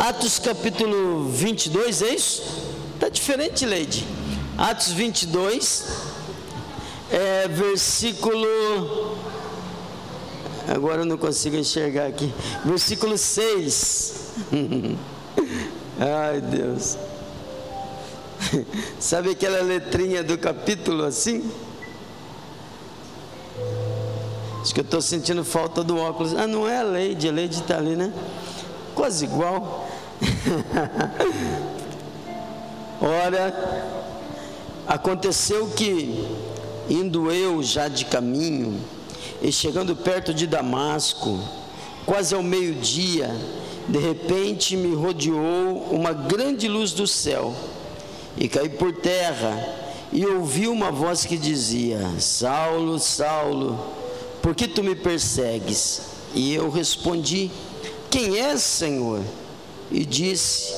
Atos capítulo 22, é isso? Está diferente, Leide. Atos 22, é, versículo. Agora eu não consigo enxergar aqui. Versículo 6. Ai, Deus. Sabe aquela letrinha do capítulo assim? Acho que eu estou sentindo falta do óculos. Ah, não é a Leide, a Leide está ali, né? Quase igual. Ora, aconteceu que, indo eu já de caminho, e chegando perto de Damasco, quase ao meio-dia, de repente me rodeou uma grande luz do céu, e caí por terra, e ouvi uma voz que dizia: Saulo, Saulo, por que tu me persegues? E eu respondi: Quem és, Senhor? E disse: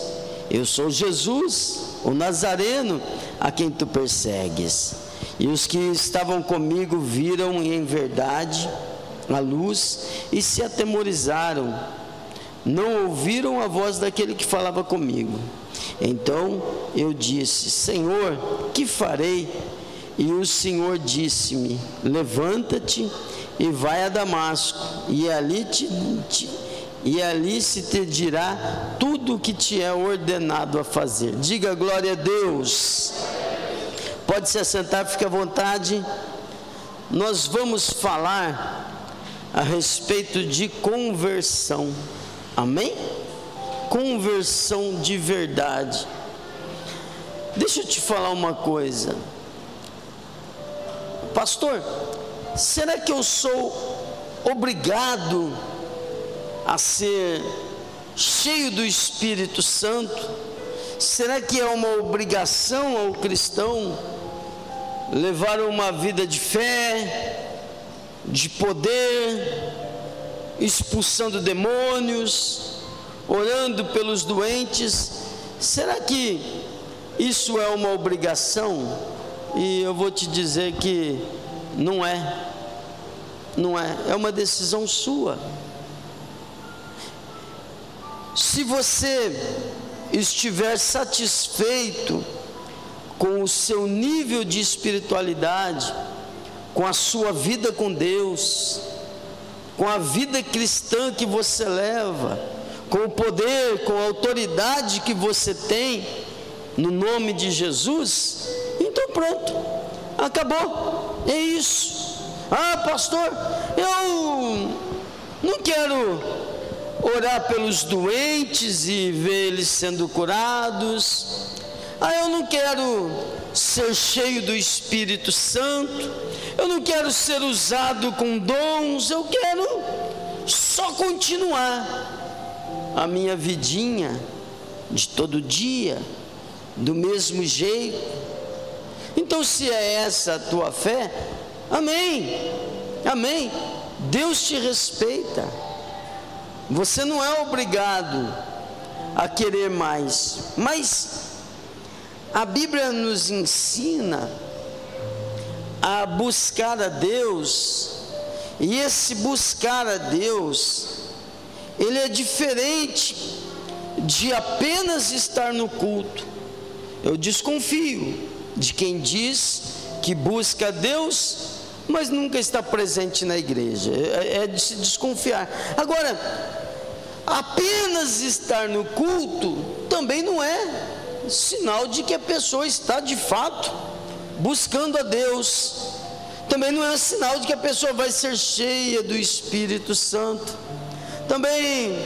Eu sou Jesus, o Nazareno, a quem tu persegues. E os que estavam comigo viram em verdade a luz e se atemorizaram. Não ouviram a voz daquele que falava comigo. Então eu disse: Senhor, que farei? E o Senhor disse-me: Levanta-te e vai a Damasco, e ali te, te, e ali se te dirá tudo o que te é ordenado a fazer. Diga glória a Deus. Pode se assentar, fique à vontade. Nós vamos falar a respeito de conversão. Amém? Conversão de verdade. Deixa eu te falar uma coisa. Pastor, será que eu sou obrigado a ser cheio do Espírito Santo? Será que é uma obrigação ao cristão levar uma vida de fé, de poder, expulsando demônios, orando pelos doentes. Será que isso é uma obrigação? E eu vou te dizer que não é. Não é, é uma decisão sua. Se você estiver satisfeito com o seu nível de espiritualidade, com a sua vida com Deus, com a vida cristã que você leva, com o poder, com a autoridade que você tem, no nome de Jesus, então pronto, acabou, é isso. Ah, pastor, eu não quero orar pelos doentes e ver eles sendo curados. Ah, eu não quero ser cheio do Espírito Santo, eu não quero ser usado com dons, eu quero só continuar a minha vidinha de todo dia, do mesmo jeito. Então, se é essa a tua fé, amém, amém. Deus te respeita, você não é obrigado a querer mais, mas a Bíblia nos ensina a buscar a Deus, e esse buscar a Deus, ele é diferente de apenas estar no culto. Eu desconfio de quem diz que busca a Deus, mas nunca está presente na igreja. É, é de se desconfiar. Agora, apenas estar no culto também não é sinal de que a pessoa está de fato buscando a Deus. Também não é sinal de que a pessoa vai ser cheia do Espírito Santo. Também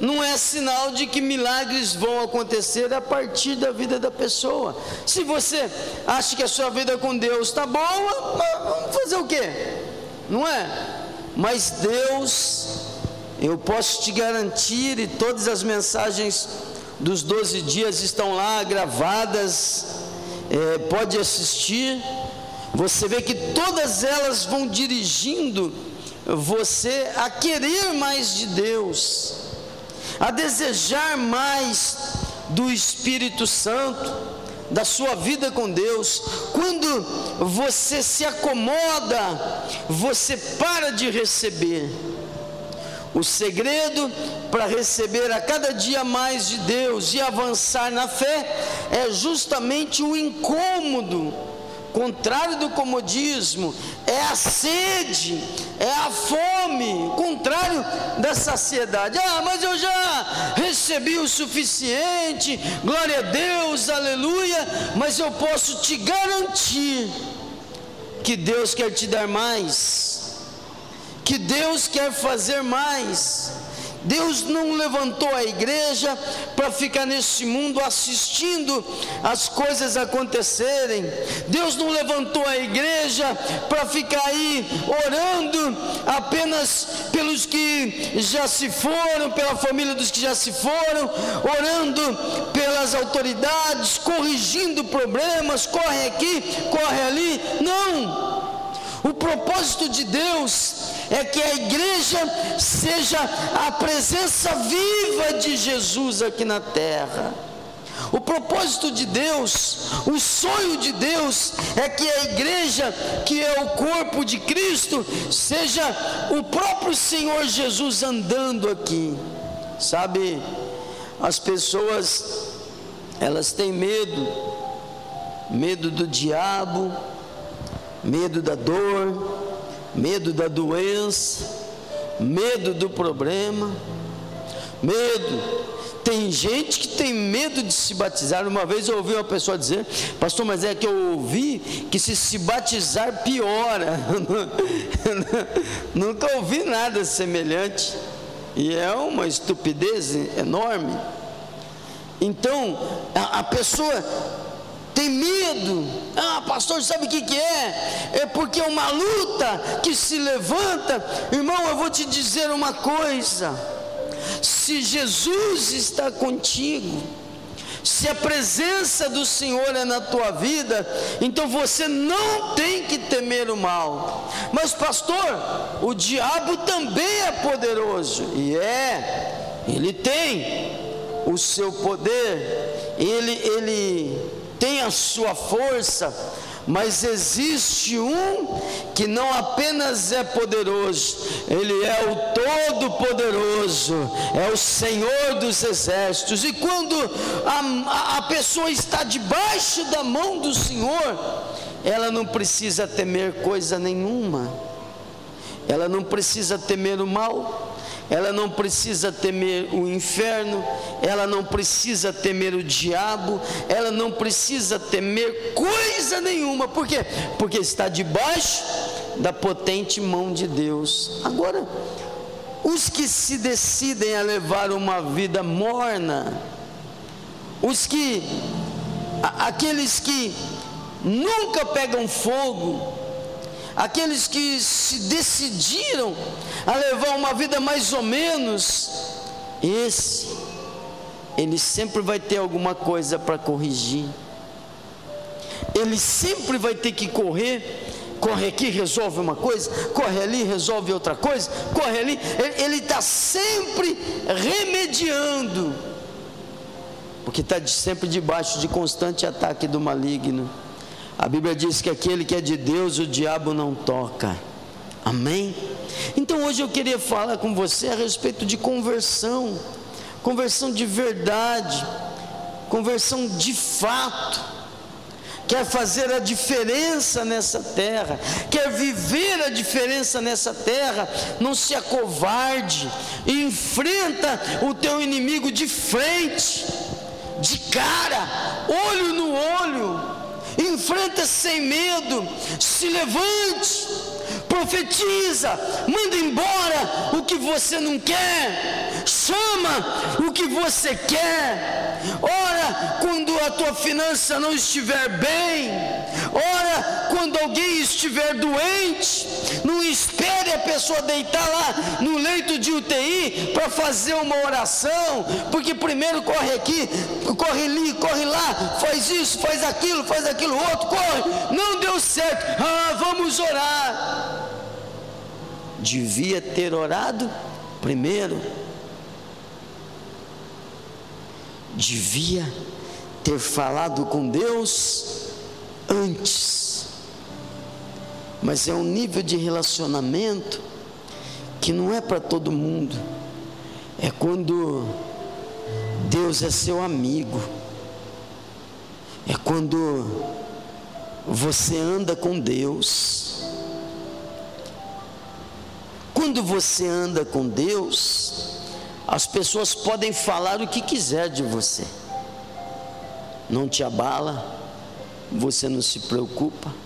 não é sinal de que milagres vão acontecer a partir da vida da pessoa. Se você acha que a sua vida com Deus está boa, vamos fazer o quê? Não é? Mas Deus, eu posso te garantir, e todas as mensagens dos 12 dias estão lá gravadas, é, pode assistir. Você vê que todas elas vão dirigindo você a querer mais de Deus, a desejar mais do Espírito Santo, da sua vida com Deus. Quando você se acomoda, você para de receber. O segredo para receber a cada dia mais de Deus e avançar na fé é justamente o incômodo. Contrário do comodismo, é a sede, é a fome, contrário da saciedade. Ah, mas eu já recebi o suficiente, glória a Deus, aleluia, mas eu posso te garantir que Deus quer te dar mais, que Deus quer fazer mais. Deus não levantou a igreja para ficar nesse mundo assistindo as coisas acontecerem. Deus não levantou a igreja para ficar aí orando apenas pelos que já se foram, pela família dos que já se foram, orando pelas autoridades, corrigindo problemas, corre aqui, corre ali. Não! O propósito de Deus é que a igreja seja a presença viva de Jesus aqui na terra. O propósito de Deus, o sonho de Deus é que a igreja, que é o corpo de Cristo, seja o próprio Senhor Jesus andando aqui. Sabe, as pessoas elas têm medo, medo do diabo, medo da dor, medo da doença, medo do problema, medo. Tem gente que tem medo de se batizar. Uma vez eu ouvi uma pessoa dizer, pastor, mas é que eu ouvi que se se batizar piora. Nunca ouvi nada semelhante. E é uma estupidez enorme. Então, a, a pessoa tem medo. Ah, pastor, sabe o que, que é? É porque é uma luta que se levanta. Irmão, eu vou te dizer uma coisa: se Jesus está contigo, se a presença do Senhor é na tua vida, então você não tem que temer o mal. Mas, pastor, o diabo também é poderoso, e é, ele tem o seu poder, ele, ele tem a sua força, mas existe um que não apenas é poderoso, ele é o Todo-Poderoso, é o Senhor dos Exércitos. E quando a, a pessoa está debaixo da mão do Senhor, ela não precisa temer coisa nenhuma, ela não precisa temer o mal, ela não precisa temer o inferno, ela não precisa temer o diabo, ela não precisa temer coisa nenhuma, por quê? Porque está debaixo da potente mão de Deus. Agora, os que se decidem a levar uma vida morna, os que, aqueles que nunca pegam fogo, aqueles que se decidiram a levar uma vida mais ou menos, esse, ele sempre vai ter alguma coisa para corrigir, ele sempre vai ter que correr. Corre aqui, resolve uma coisa, corre ali, resolve outra coisa, corre ali, ele está sempre remediando, porque está sempre debaixo de constante ataque do maligno. A Bíblia diz que aquele que é de Deus, o diabo não toca. Amém? Então hoje eu queria falar com você a respeito de conversão, conversão de verdade, conversão de fato. Quer fazer a diferença nessa terra, quer viver a diferença nessa terra, não se acovarde, enfrenta o teu inimigo de frente, de cara, olho no olho enfrenta sem medo, se levante, profetiza, manda embora o que você não quer, chama o que você quer. Ora, quando a tua finança não estiver bem, ora, quando alguém estiver doente, não espere a pessoa deitar lá no leito de UTI para fazer uma oração, porque primeiro corre aqui, corre ali, corre lá, faz isso, faz aquilo, faz aquilo outro, corre, não deu certo, ah, vamos orar. Devia ter orado primeiro, devia ter falado com Deus antes, mas é um nível de relacionamento que não é para todo mundo, é quando Deus é seu amigo, é quando você anda com Deus. Quando você anda com Deus, as pessoas podem falar o que quiser de você, não te abala, você não se preocupa,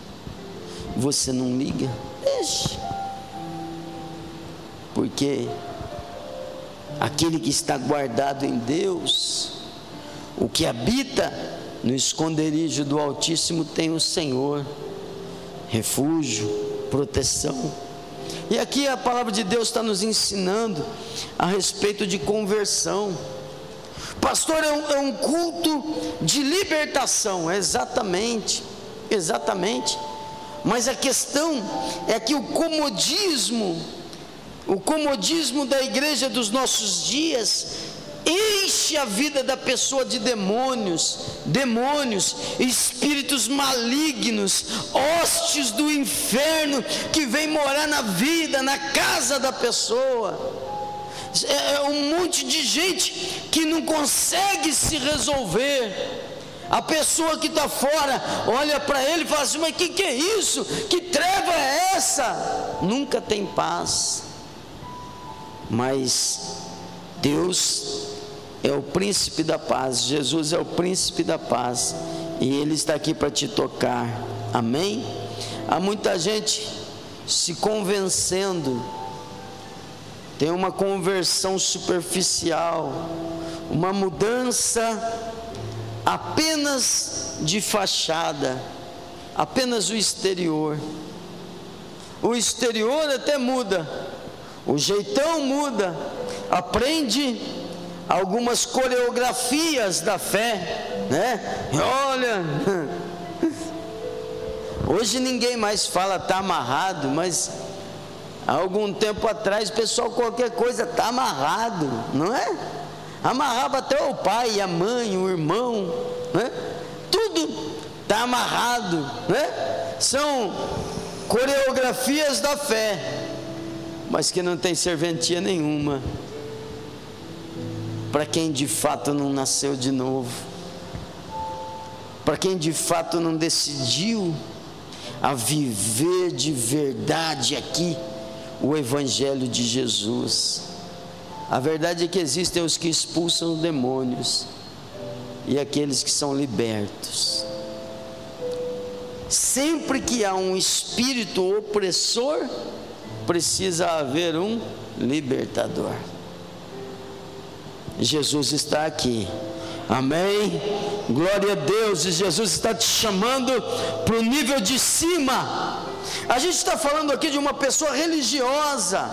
você não liga, deixe, porque aquele que está guardado em Deus, o que habita no esconderijo do Altíssimo tem o Senhor, refúgio, proteção. E aqui a palavra de Deus está nos ensinando a respeito de conversão. Pastor, é um, é um culto de libertação, exatamente, exatamente. Mas a questão é que o comodismo, o comodismo da igreja dos nossos dias, enche a vida da pessoa de demônios, demônios, espíritos malignos, hostes do inferno que vem morar na vida, na casa da pessoa. É, é um monte de gente que não consegue se resolver. A pessoa que está fora olha para ele e fala assim: Mas que, que é isso? Que treva é essa? Nunca tem paz. Mas Deus é o príncipe da paz, Jesus é o príncipe da paz, e Ele está aqui para te tocar, amém? Há muita gente se convencendo, tem uma conversão superficial, uma mudança apenas de fachada, apenas o exterior. O exterior até muda, o jeitão muda, aprende algumas coreografias da fé, né? Olha, hoje ninguém mais fala tá amarrado, mas há algum tempo atrás pessoal qualquer coisa tá amarrado, não é? Amarrava até o pai, a mãe, o irmão, né? Tudo tá amarrado, né? São coreografias da fé, mas que não tem serventia nenhuma para quem de fato não nasceu de novo, para quem de fato não decidiu a viver de verdade aqui o Evangelho de Jesus. A verdade é que existem os que expulsam demônios e aqueles que são libertos. Sempre que há um espírito opressor, precisa haver um libertador. Jesus está aqui. Amém? Glória a Deus. E Jesus está te chamando para o nível de cima. A gente está falando aqui de uma pessoa religiosa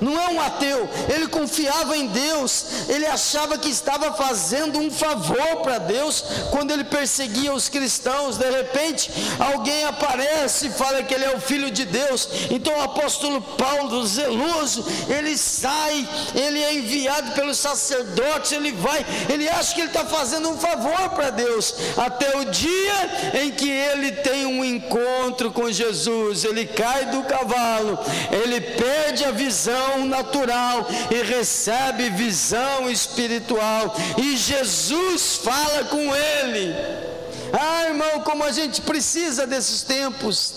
não é um ateu, ele confiava em Deus, ele achava que estava fazendo um favor para Deus quando ele perseguia os cristãos. De repente, alguém aparece e fala que ele é o filho de Deus. Então, o apóstolo Paulo, zeloso, ele sai, ele é enviado pelos sacerdotes, ele vai, ele acha que ele está fazendo um favor para Deus, até o dia em que ele tem um encontro com Jesus, ele cai do cavalo, ele perde a visão visão natural e recebe visão espiritual. E Jesus fala com ele. Ah, irmão, como a gente precisa desses tempos,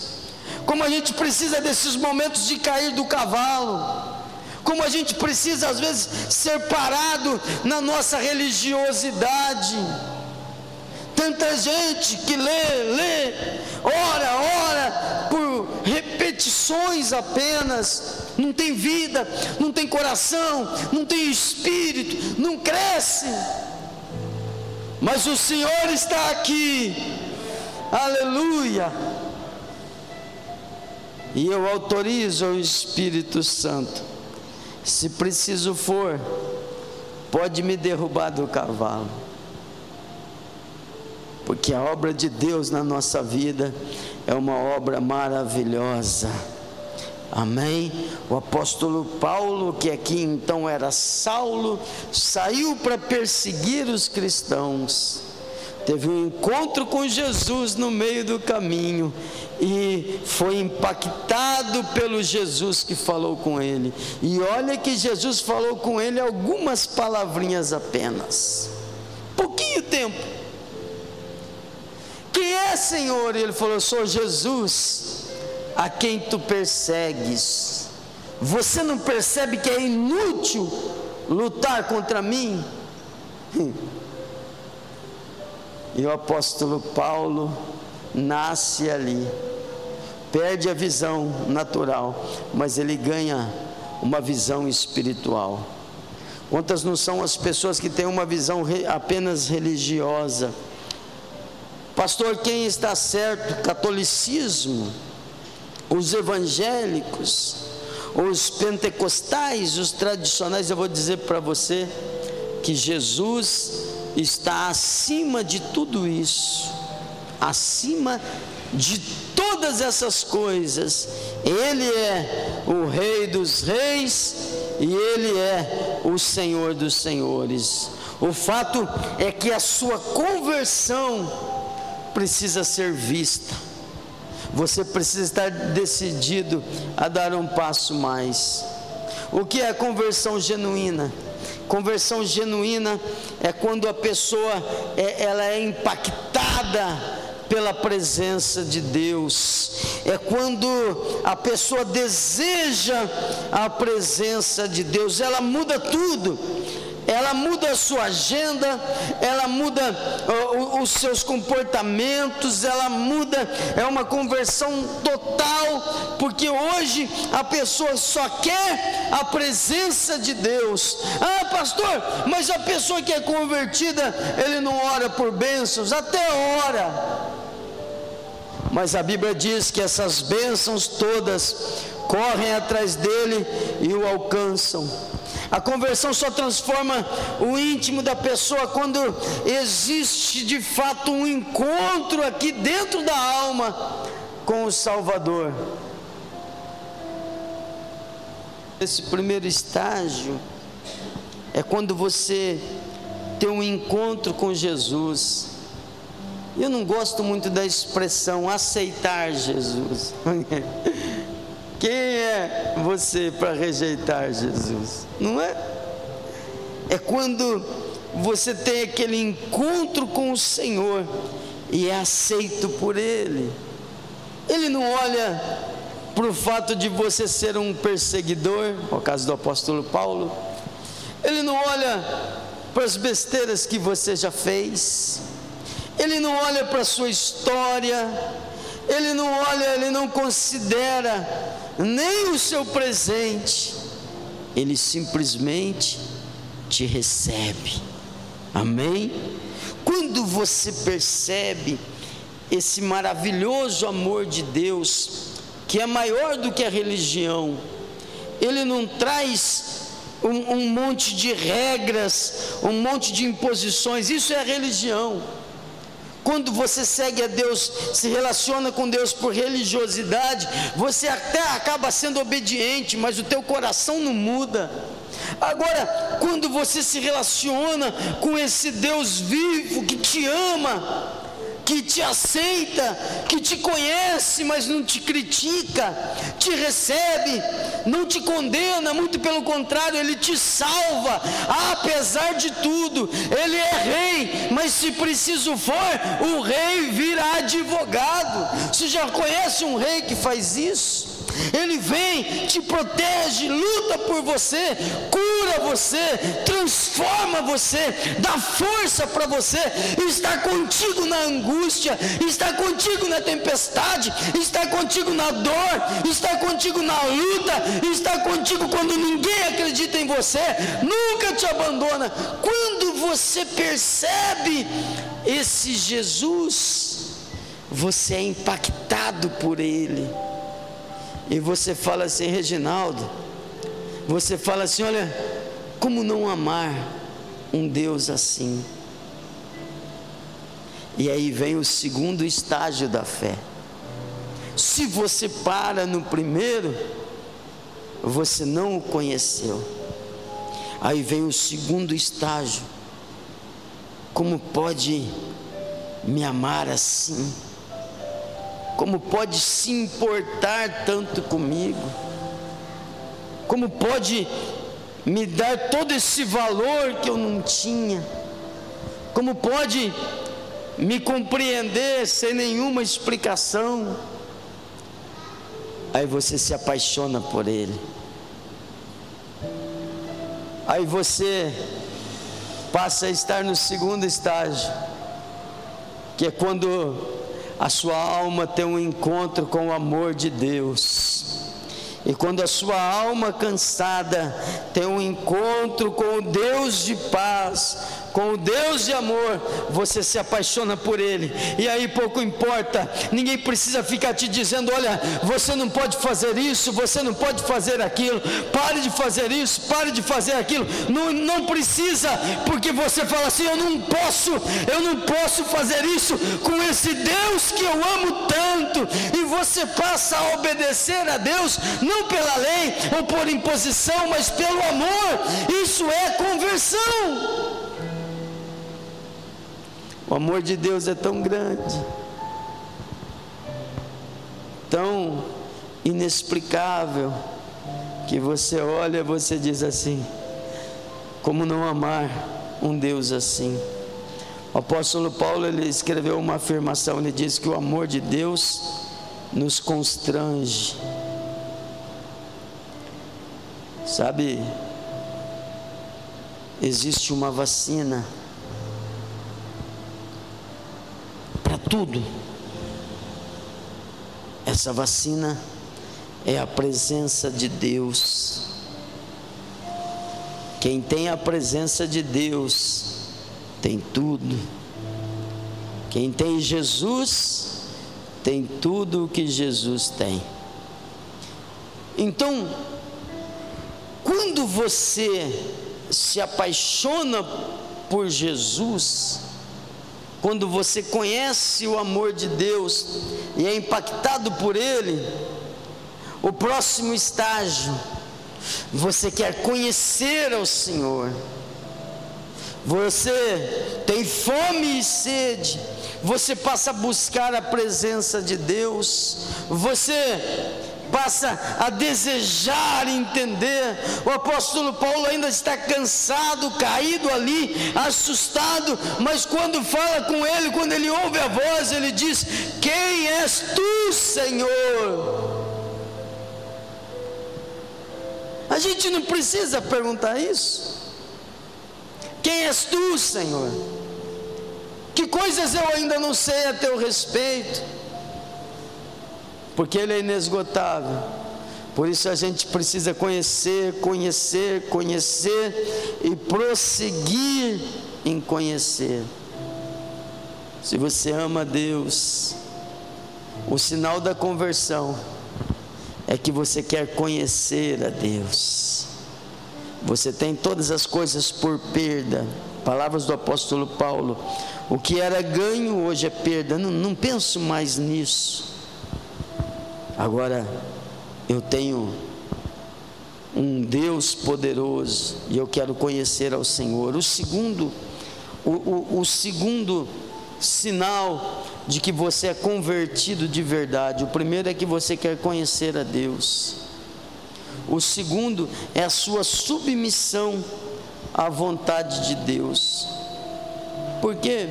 como a gente precisa desses momentos de cair do cavalo como a gente precisa às vezes ser parado na nossa religiosidade. Tanta gente que lê, lê, ora, ora, por repetições apenas, não tem vida, não tem coração, não tem espírito, não cresce. Mas o Senhor está aqui, aleluia. E eu autorizo o Espírito Santo, se preciso for, pode me derrubar do cavalo porque a obra de Deus na nossa vida é uma obra maravilhosa. Amém? O apóstolo Paulo, que aqui então era Saulo, saiu para perseguir os cristãos. teve um encontro com Jesus no meio do caminho e foi impactado pelo Jesus que falou com ele. E olha que Jesus falou com ele algumas palavrinhas apenas. Pouquinho tempo. Quem é, Senhor? E ele falou: Sou Jesus, a quem tu persegues. Você não percebe que é inútil lutar contra mim? E o apóstolo Paulo nasce ali, perde a visão natural, mas ele ganha uma visão espiritual. Quantas não são as pessoas que têm uma visão apenas religiosa? Pastor, quem está certo? Catolicismo, os evangélicos, os pentecostais, os tradicionais, eu vou dizer para você que Jesus está acima de tudo isso, acima de todas essas coisas. Ele é o Rei dos Reis e Ele é o Senhor dos Senhores. O fato é que a sua conversão precisa ser vista. Você precisa estar decidido a dar um passo mais. O que é conversão genuína? Conversão genuína é quando a pessoa é, ela é impactada pela presença de Deus. É quando a pessoa deseja a presença de Deus, ela muda tudo ela muda a sua agenda, ela muda uh, os seus comportamentos, ela muda, é uma conversão total, porque hoje a pessoa só quer a presença de Deus. Ah, pastor, mas a pessoa que é convertida, ele não ora por bênçãos, até ora. Mas a Bíblia diz que essas bênçãos todas correm atrás dele e o alcançam. A conversão só transforma o íntimo da pessoa quando existe de fato um encontro aqui dentro da alma com o Salvador. Esse primeiro estágio é quando você tem um encontro com Jesus. Eu não gosto muito da expressão aceitar Jesus. Quem é você para rejeitar Jesus? Não é? É quando você tem aquele encontro com o Senhor e é aceito por Ele. Ele não olha para o fato de você ser um perseguidor, no caso do apóstolo Paulo. Ele não olha para as besteiras que você já fez. Ele não olha para a sua história. Ele não olha, ele não considera nem o seu presente, ele simplesmente te recebe. Amém? Quando você percebe esse maravilhoso amor de Deus, que é maior do que a religião, ele não traz um, um monte de regras, um monte de imposições, isso é a religião. Quando você segue a Deus, se relaciona com Deus por religiosidade, você até acaba sendo obediente, mas o teu coração não muda. Agora, quando você se relaciona com esse Deus vivo que te ama, que te aceita, que te conhece, mas não te critica, te recebe, não te condena, muito pelo contrário, ele te salva, apesar de tudo, ele é rei, mas se preciso for, o rei virá advogado. Você já conhece um rei que faz isso? Ele vem, te protege, luta por você, cura você, transforma você, dá força para você, está contigo na angústia, está contigo na tempestade, está contigo na dor, está contigo na luta, está contigo quando ninguém acredita em você, nunca te abandona. Quando você percebe esse Jesus, você é impactado por ele e você fala assim, Reginaldo, você fala assim: olha, como não amar um Deus assim? E aí vem o segundo estágio da fé. Se você para no primeiro, você não o conheceu. Aí vem o segundo estágio. Como pode me amar assim? Como pode se importar tanto comigo? Como pode me dar todo esse valor que eu não tinha? Como pode me compreender sem nenhuma explicação? Aí você se apaixona por ele. Aí você passa a estar no segundo estágio, que é quando a sua alma tem um encontro com o amor de Deus. E quando a sua alma cansada tem um encontro com o Deus de paz, com o Deus de amor, você se apaixona por Ele, e aí pouco importa, ninguém precisa ficar te dizendo: olha, você não pode fazer isso, você não pode fazer aquilo, pare de fazer isso, pare de fazer aquilo, não, não precisa, porque você fala assim: eu não posso, eu não posso fazer isso com esse Deus que eu amo tanto, e você passa a obedecer a Deus, não pela lei ou por imposição, mas pelo amor, isso é conversão. O amor de Deus é tão grande, tão inexplicável, que você olha, você diz assim: como não amar um Deus assim? O apóstolo Paulo ele escreveu uma afirmação, ele diz que o amor de Deus nos constrange. Sabe, existe uma vacina tudo. Essa vacina é a presença de Deus. Quem tem a presença de Deus tem tudo. Quem tem Jesus tem tudo o que Jesus tem. Então, quando você se apaixona por Jesus, quando você conhece o amor de Deus e é impactado por Ele, o próximo estágio, você quer conhecer ao Senhor, você tem fome e sede, você passa a buscar a presença de Deus, você passa a desejar entender. O apóstolo Paulo ainda está cansado, caído ali, assustado, mas quando fala com ele, quando ele ouve a voz, ele diz: Quem és tu, Senhor? A gente não precisa perguntar isso. Quem és tu, Senhor? Que coisas eu ainda não sei a teu respeito? Porque Ele é inesgotável. Por isso a gente precisa conhecer, conhecer, conhecer e prosseguir em conhecer. Se você ama Deus, o sinal da conversão é que você quer conhecer a Deus. Você tem todas as coisas por perda. Palavras do apóstolo Paulo. O que era ganho hoje é perda. Não, não penso mais nisso. Agora, eu tenho um Deus poderoso e eu quero conhecer ao Senhor. O segundo, o, o, o segundo sinal de que você é convertido de verdade. O primeiro é que você quer conhecer a Deus. O segundo é a sua submissão à vontade de Deus. Por quê?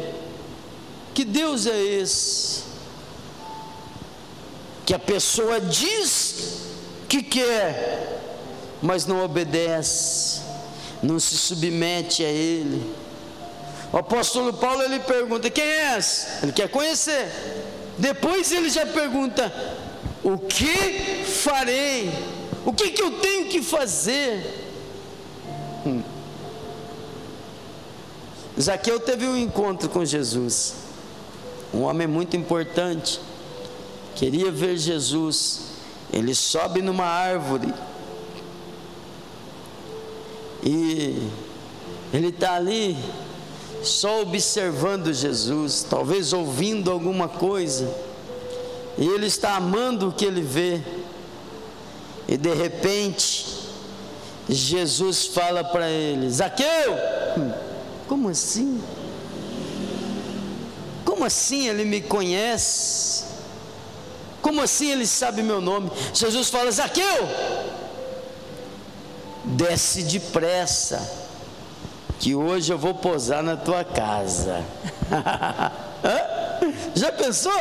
Que Deus é esse que a pessoa diz que quer, mas não obedece, não se submete a Ele. O apóstolo Paulo ele pergunta: Quem és? Ele quer conhecer. Depois ele já pergunta: O que farei? O que, que eu tenho que fazer? Hum. Zaqueu teve um encontro com Jesus, um homem muito importante queria ver Jesus. Ele sobe numa árvore e ele está ali só observando Jesus, talvez ouvindo alguma coisa, e ele está amando o que ele vê, e de repente, Jesus fala para ele: Zaqueu, como assim? Como assim ele me conhece? Como assim ele sabe meu nome? Jesus fala: Zaqueu, desce depressa, que hoje eu vou posar na tua casa. Já pensou?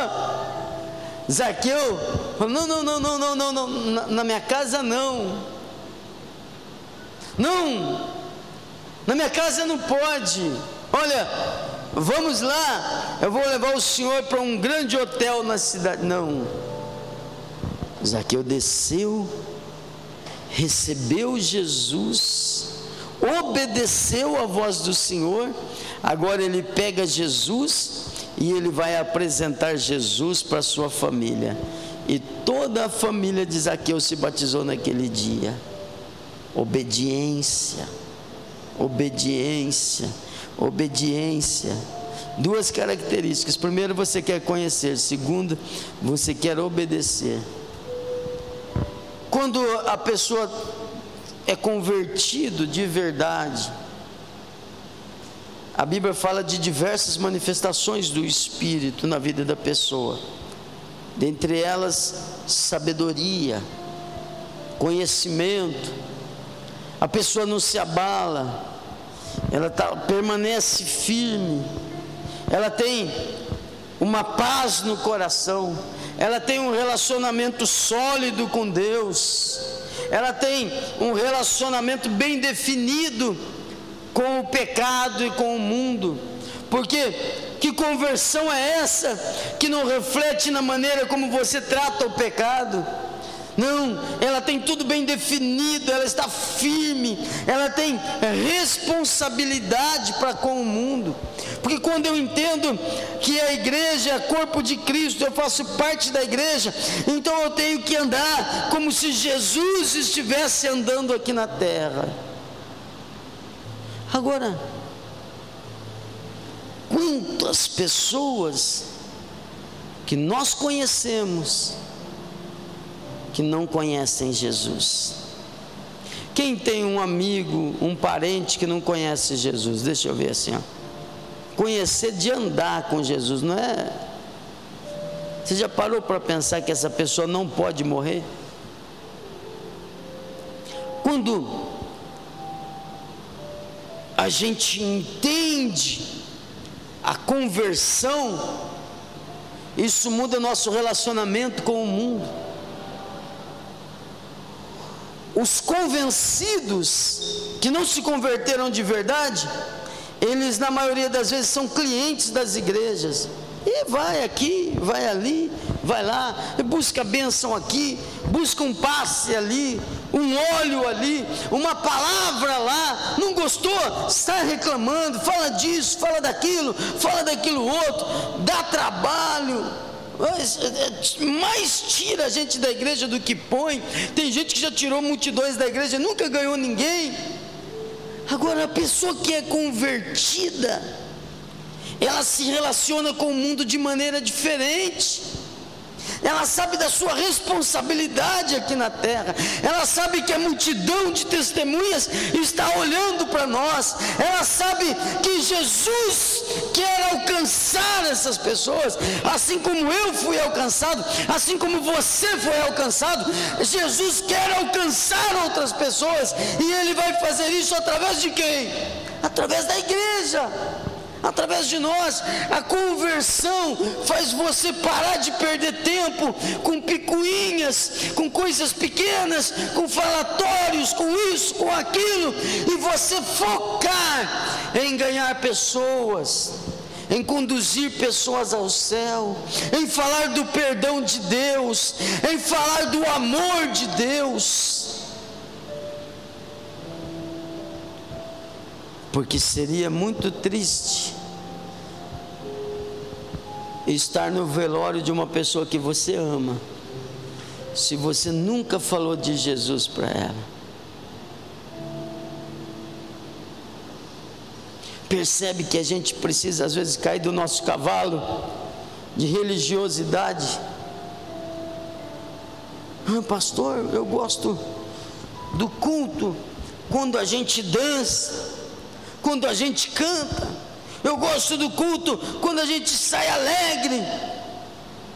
Zaqueu, não, não, não, não, não, não, na, na minha casa não. Não, na minha casa não pode. Olha, vamos lá, eu vou levar o senhor para um grande hotel na cidade. Não. Zaqueu desceu, recebeu Jesus, obedeceu a voz do Senhor, agora ele pega Jesus e ele vai apresentar Jesus para sua família. E toda a família de Zaqueu se batizou naquele dia. Obediência, obediência, obediência. Duas características. Primeiro, você quer conhecer. Segundo, você quer obedecer. Quando a pessoa é convertido de verdade, a Bíblia fala de diversas manifestações do Espírito na vida da pessoa, dentre elas, sabedoria, conhecimento, a pessoa não se abala, ela tá, permanece firme, ela tem uma paz no coração, ela tem um relacionamento sólido com Deus, ela tem um relacionamento bem definido com o pecado e com o mundo, porque que conversão é essa que não reflete na maneira como você trata o pecado? Não, ela tem tudo bem definido, ela está firme, ela tem responsabilidade para com o mundo. Porque quando eu entendo que a igreja é corpo de Cristo, eu faço parte da igreja, então eu tenho que andar como se Jesus estivesse andando aqui na terra. Agora, quantas pessoas que nós conhecemos, que não conhecem Jesus. Quem tem um amigo, um parente que não conhece Jesus? Deixa eu ver assim, ó. Conhecer de andar com Jesus, não é? Você já parou para pensar que essa pessoa não pode morrer? Quando a gente entende a conversão, isso muda nosso relacionamento com o mundo. Os convencidos que não se converteram de verdade, eles na maioria das vezes são clientes das igrejas. E vai aqui, vai ali, vai lá, busca bênção aqui, busca um passe ali, um óleo ali, uma palavra lá, não gostou, está reclamando, fala disso, fala daquilo, fala daquilo outro, dá trabalho mais tira a gente da igreja do que põe. Tem gente que já tirou multidões da igreja, nunca ganhou ninguém. Agora, a pessoa que é convertida, ela se relaciona com o mundo de maneira diferente ela sabe da sua responsabilidade aqui na terra, ela sabe que a multidão de testemunhas está olhando para nós, ela sabe que Jesus quer alcançar essas pessoas, assim como eu fui alcançado, assim como você foi alcançado, Jesus quer alcançar outras pessoas, e Ele vai fazer isso através de quem? Através da igreja através de nós. A conversão faz você parar de perder tempo com picuinhas, com coisas pequenas, com falatórios, com isso, com aquilo, e você focar em ganhar pessoas. Em conduzir pessoas ao céu, em falar do perdão de Deus, em falar do amor de Deus. porque seria muito triste estar no velório de uma pessoa que você ama, se você nunca falou de Jesus para ela. Percebe que a gente precisa às vezes cair do nosso cavalo de religiosidade. Ah, pastor, eu gosto do culto quando a gente dança quando a gente canta. Eu gosto do culto quando a gente sai alegre.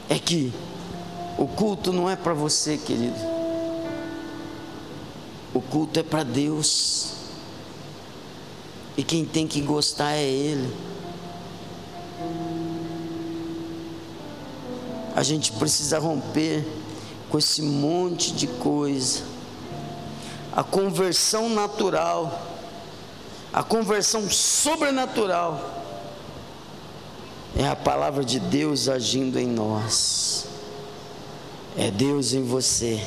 É que o culto não é para você, querido. O culto é para Deus. E quem tem que gostar é Ele. A gente precisa romper com esse monte de coisa. A conversão natural, a conversão sobrenatural, é a palavra de Deus agindo em nós. É Deus em você.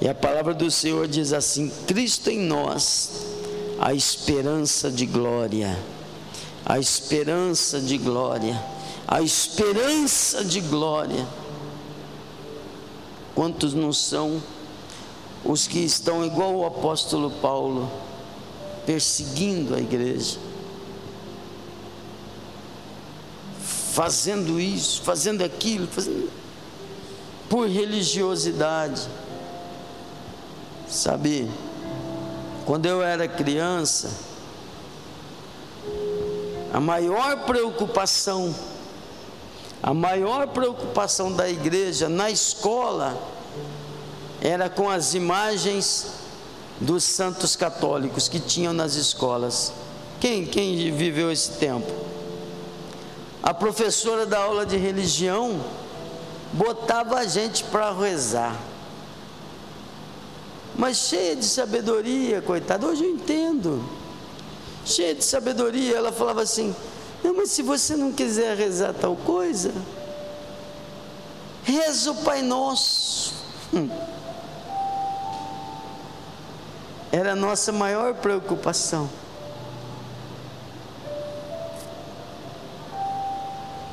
E a palavra do Senhor diz assim: Cristo em nós, a esperança de glória. A esperança de glória. A esperança de glória. Quantos não são os que estão igual o apóstolo Paulo, perseguindo a igreja? Fazendo isso, fazendo aquilo, fazendo por religiosidade. Sabe, quando eu era criança, a maior preocupação, a maior preocupação da igreja na escola era com as imagens dos santos católicos que tinham nas escolas. Quem, quem viveu esse tempo? A professora da aula de religião botava a gente para rezar. Mas cheia de sabedoria, coitada, hoje eu entendo. Cheia de sabedoria, ela falava assim: Não, mas se você não quiser rezar tal coisa, reza o Pai Nosso. Hum. Era a nossa maior preocupação.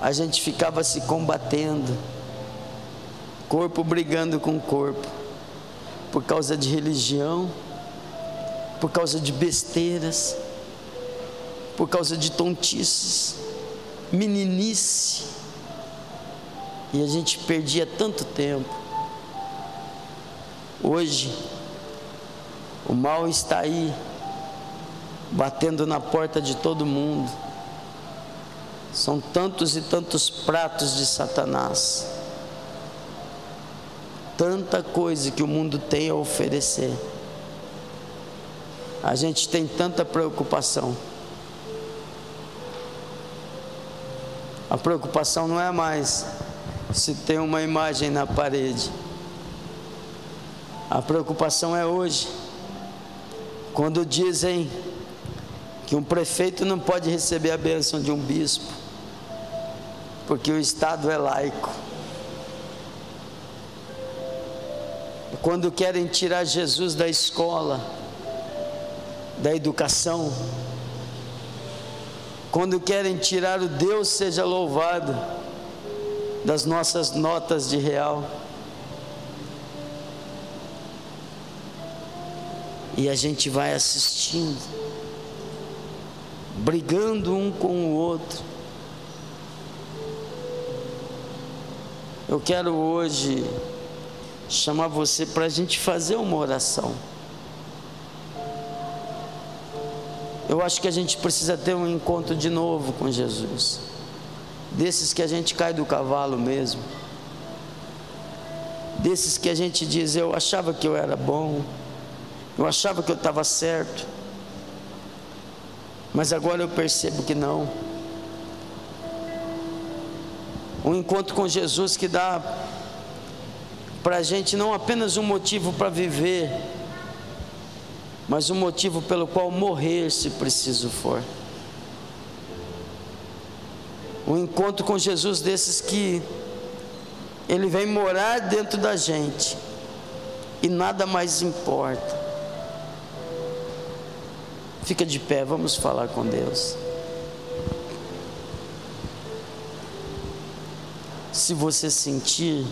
A gente ficava se combatendo, corpo brigando com corpo, por causa de religião, por causa de besteiras, por causa de tontices, meninice. E a gente perdia tanto tempo. Hoje, o mal está aí, batendo na porta de todo mundo. São tantos e tantos pratos de Satanás. Tanta coisa que o mundo tem a oferecer. A gente tem tanta preocupação. A preocupação não é mais se tem uma imagem na parede. A preocupação é hoje quando dizem que um prefeito não pode receber a bênção de um bispo, porque o Estado é laico. Quando querem tirar Jesus da escola, da educação, quando querem tirar o Deus seja louvado das nossas notas de real, E a gente vai assistindo, brigando um com o outro. Eu quero hoje chamar você para a gente fazer uma oração. Eu acho que a gente precisa ter um encontro de novo com Jesus, desses que a gente cai do cavalo mesmo, desses que a gente diz: Eu achava que eu era bom, eu achava que eu estava certo, mas agora eu percebo que não. Um encontro com Jesus que dá para a gente não apenas um motivo para viver, mas um motivo pelo qual morrer, se preciso for. Um encontro com Jesus desses que Ele vem morar dentro da gente e nada mais importa. Fica de pé, vamos falar com Deus. Se você sentir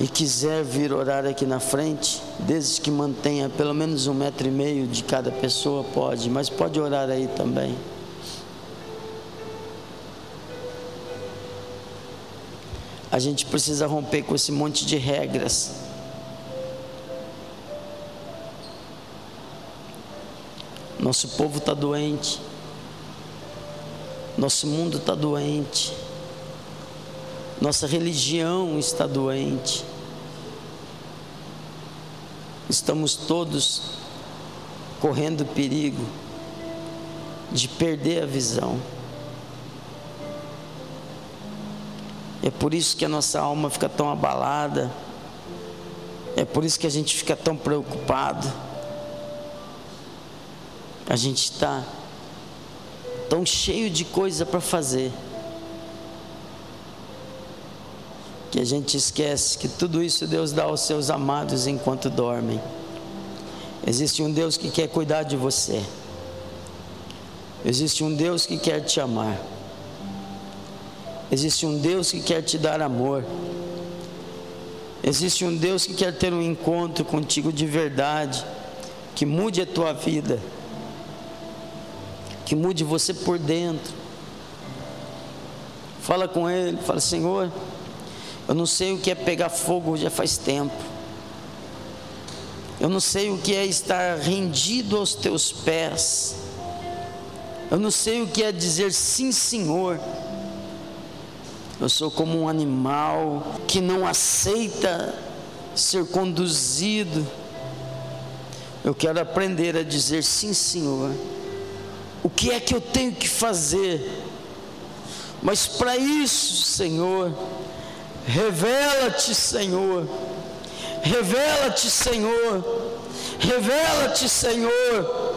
e quiser vir orar aqui na frente, desde que mantenha pelo menos um metro e meio de cada pessoa, pode, mas pode orar aí também. A gente precisa romper com esse monte de Nosso povo está doente. Nosso mundo está doente. Nossa religião está doente. Estamos todos correndo perigo de perder a visão. É por isso que a nossa alma fica tão abalada. É por isso que a gente fica tão preocupado. A gente está tão cheio de coisa para fazer. Que a gente esquece que tudo isso Deus dá aos seus amados enquanto dormem. Existe um Deus que quer cuidar de você. Existe um Deus que quer te amar. Existe um Deus que quer te dar amor. Existe um Deus que quer ter um encontro contigo de verdade, que mude a tua vida, que mude você por dentro. Fala com Ele, fala: Senhor, eu não sei o que é pegar fogo já faz tempo. Eu não sei o que é estar rendido aos teus pés. Eu não sei o que é dizer sim, Senhor. Eu sou como um animal que não aceita ser conduzido. Eu quero aprender a dizer sim, Senhor. O que é que eu tenho que fazer? Mas para isso, Senhor, revela-te, Senhor. Revela-te, Senhor. Revela-te, Senhor